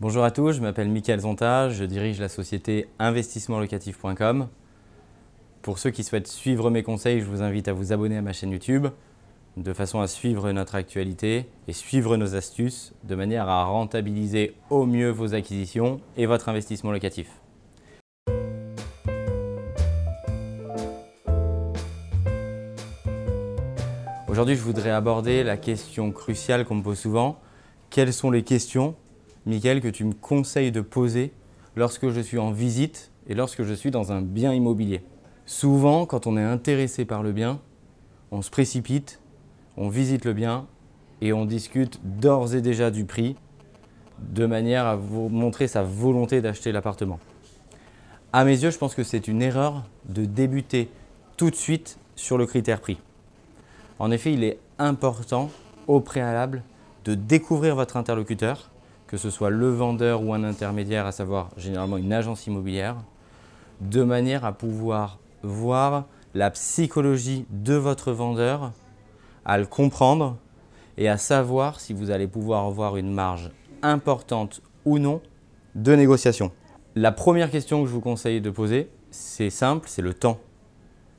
Bonjour à tous, je m'appelle Mickaël Zonta, je dirige la société investissementlocatif.com. Pour ceux qui souhaitent suivre mes conseils, je vous invite à vous abonner à ma chaîne YouTube de façon à suivre notre actualité et suivre nos astuces de manière à rentabiliser au mieux vos acquisitions et votre investissement locatif. Aujourd'hui, je voudrais aborder la question cruciale qu'on me pose souvent. Quelles sont les questions, Mickaël, que tu me conseilles de poser lorsque je suis en visite et lorsque je suis dans un bien immobilier Souvent, quand on est intéressé par le bien, on se précipite, on visite le bien et on discute d'ores et déjà du prix de manière à vous montrer sa volonté d'acheter l'appartement. À mes yeux, je pense que c'est une erreur de débuter tout de suite sur le critère prix. En effet, il est important au préalable de découvrir votre interlocuteur, que ce soit le vendeur ou un intermédiaire, à savoir généralement une agence immobilière, de manière à pouvoir voir la psychologie de votre vendeur, à le comprendre et à savoir si vous allez pouvoir avoir une marge importante ou non de négociation. La première question que je vous conseille de poser, c'est simple, c'est le temps.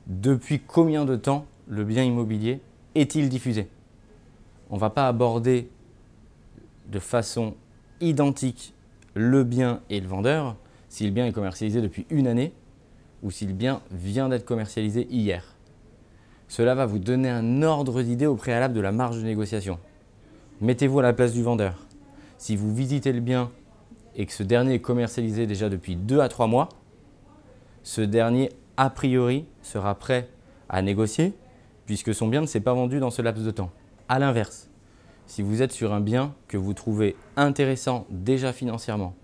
Depuis combien de temps le bien immobilier est-il diffusé? On ne va pas aborder de façon identique le bien et le vendeur si le bien est commercialisé depuis une année ou si le bien vient d'être commercialisé hier. Cela va vous donner un ordre d'idée au préalable de la marge de négociation. Mettez-vous à la place du vendeur. Si vous visitez le bien et que ce dernier est commercialisé déjà depuis 2 à 3 mois, ce dernier, a priori, sera prêt à négocier puisque son bien ne s'est pas vendu dans ce laps de temps. A l'inverse, si vous êtes sur un bien que vous trouvez intéressant déjà financièrement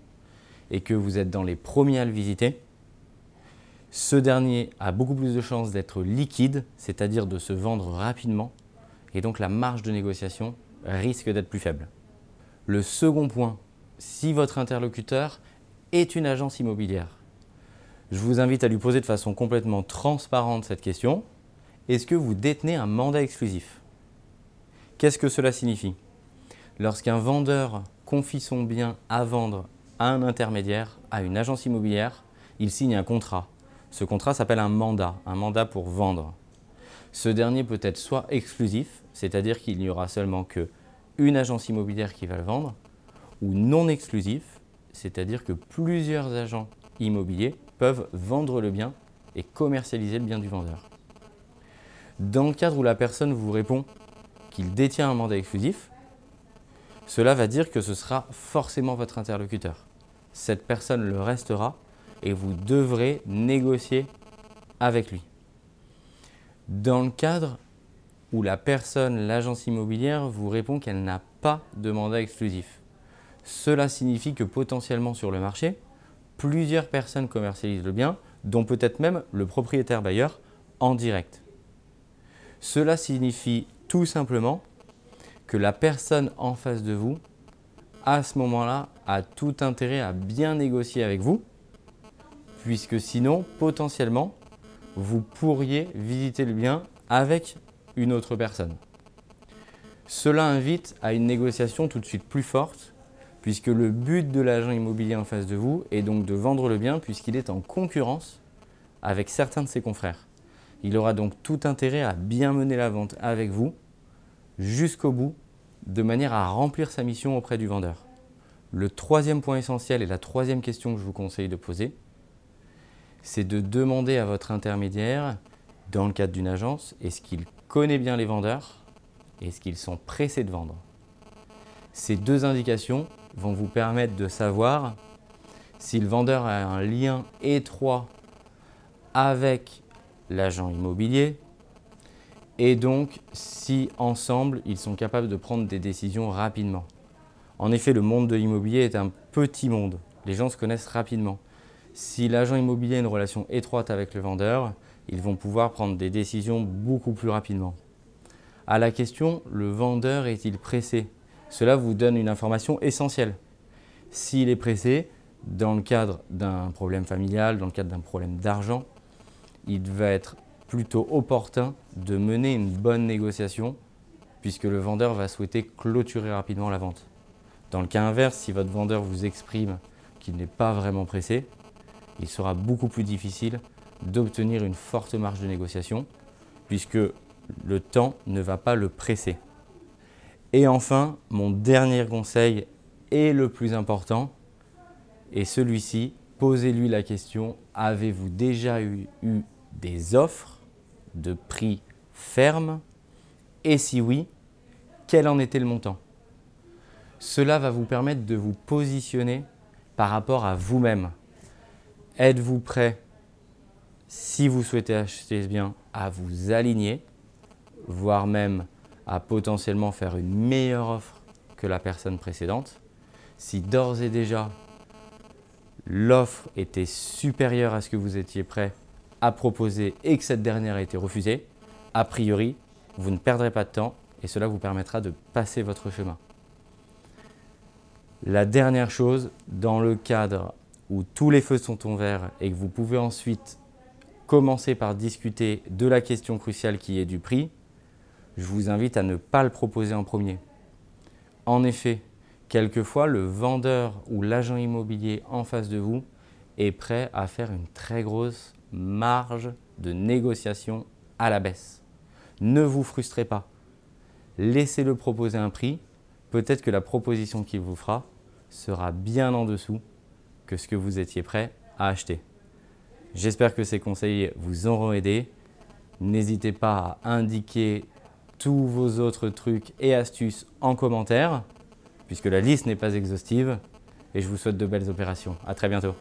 et que vous êtes dans les premiers à le visiter, ce dernier a beaucoup plus de chances d'être liquide, c'est-à-dire de se vendre rapidement, et donc la marge de négociation risque d'être plus faible. Le second point, si votre interlocuteur est une agence immobilière, je vous invite à lui poser de façon complètement transparente cette question, est-ce que vous détenez un mandat exclusif? Qu'est-ce que cela signifie Lorsqu'un vendeur confie son bien à vendre à un intermédiaire, à une agence immobilière, il signe un contrat. Ce contrat s'appelle un mandat, un mandat pour vendre. Ce dernier peut être soit exclusif, c'est-à-dire qu'il n'y aura seulement que une agence immobilière qui va le vendre, ou non exclusif, c'est-à-dire que plusieurs agents immobiliers peuvent vendre le bien et commercialiser le bien du vendeur. Dans le cadre où la personne vous répond qu'il détient un mandat exclusif, cela va dire que ce sera forcément votre interlocuteur. Cette personne le restera et vous devrez négocier avec lui. Dans le cadre où la personne, l'agence immobilière, vous répond qu'elle n'a pas de mandat exclusif, cela signifie que potentiellement sur le marché, plusieurs personnes commercialisent le bien, dont peut-être même le propriétaire bailleur en direct. Cela signifie tout simplement que la personne en face de vous, à ce moment-là, a tout intérêt à bien négocier avec vous, puisque sinon, potentiellement, vous pourriez visiter le bien avec une autre personne. Cela invite à une négociation tout de suite plus forte, puisque le but de l'agent immobilier en face de vous est donc de vendre le bien, puisqu'il est en concurrence avec certains de ses confrères. Il aura donc tout intérêt à bien mener la vente avec vous jusqu'au bout, de manière à remplir sa mission auprès du vendeur. Le troisième point essentiel et la troisième question que je vous conseille de poser, c'est de demander à votre intermédiaire, dans le cadre d'une agence, est-ce qu'il connaît bien les vendeurs et est-ce qu'ils sont pressés de vendre. Ces deux indications vont vous permettre de savoir si le vendeur a un lien étroit avec l'agent immobilier, et donc si ensemble ils sont capables de prendre des décisions rapidement. En effet, le monde de l'immobilier est un petit monde. Les gens se connaissent rapidement. Si l'agent immobilier a une relation étroite avec le vendeur, ils vont pouvoir prendre des décisions beaucoup plus rapidement. À la question, le vendeur est-il pressé? Cela vous donne une information essentielle. S'il est pressé, dans le cadre d'un problème familial, dans le cadre d'un problème d'argent, il va être plutôt opportun de mener une bonne négociation puisque le vendeur va souhaiter clôturer rapidement la vente. Dans le cas inverse, si votre vendeur vous exprime qu'il n'est pas vraiment pressé, il sera beaucoup plus difficile d'obtenir une forte marge de négociation puisque le temps ne va pas le presser. Et enfin, mon dernier conseil et le plus important est celui-ci. Posez-lui la question, avez-vous déjà eu, des offres de prix fermes? Et si oui, quel en était le montant? Cela va vous permettre de vous positionner par rapport à vous-même. Êtes-vous prêt, si vous souhaitez acheter ce bien, à vous aligner, voire même à potentiellement faire une meilleure offre que la personne précédente? Si d'ores et déjà l'offre était supérieure à ce que vous étiez prêt à proposer et que cette dernière a été refusée, a priori, vous ne perdrez pas de temps et cela vous permettra de passer votre chemin. La dernière chose, dans le cadre où tous les feux sont au vert et que vous pouvez ensuite commencer par discuter de la question cruciale qui est du prix, je vous invite à ne pas le proposer en premier. En effet, quelquefois, le vendeur ou l'agent immobilier en face de vous est prêt à faire une très grosse marge de négociation à la baisse. Ne vous frustrez pas. Laissez-le proposer un prix. Peut-être que la proposition qu'il vous fera sera bien en dessous que ce que vous étiez prêt à acheter. J'espère que ces conseils vous auront aidé. N'hésitez pas à indiquer tous vos autres trucs et astuces en commentaire, puisque la liste n'est pas exhaustive. Et je vous souhaite de belles opérations. À très bientôt.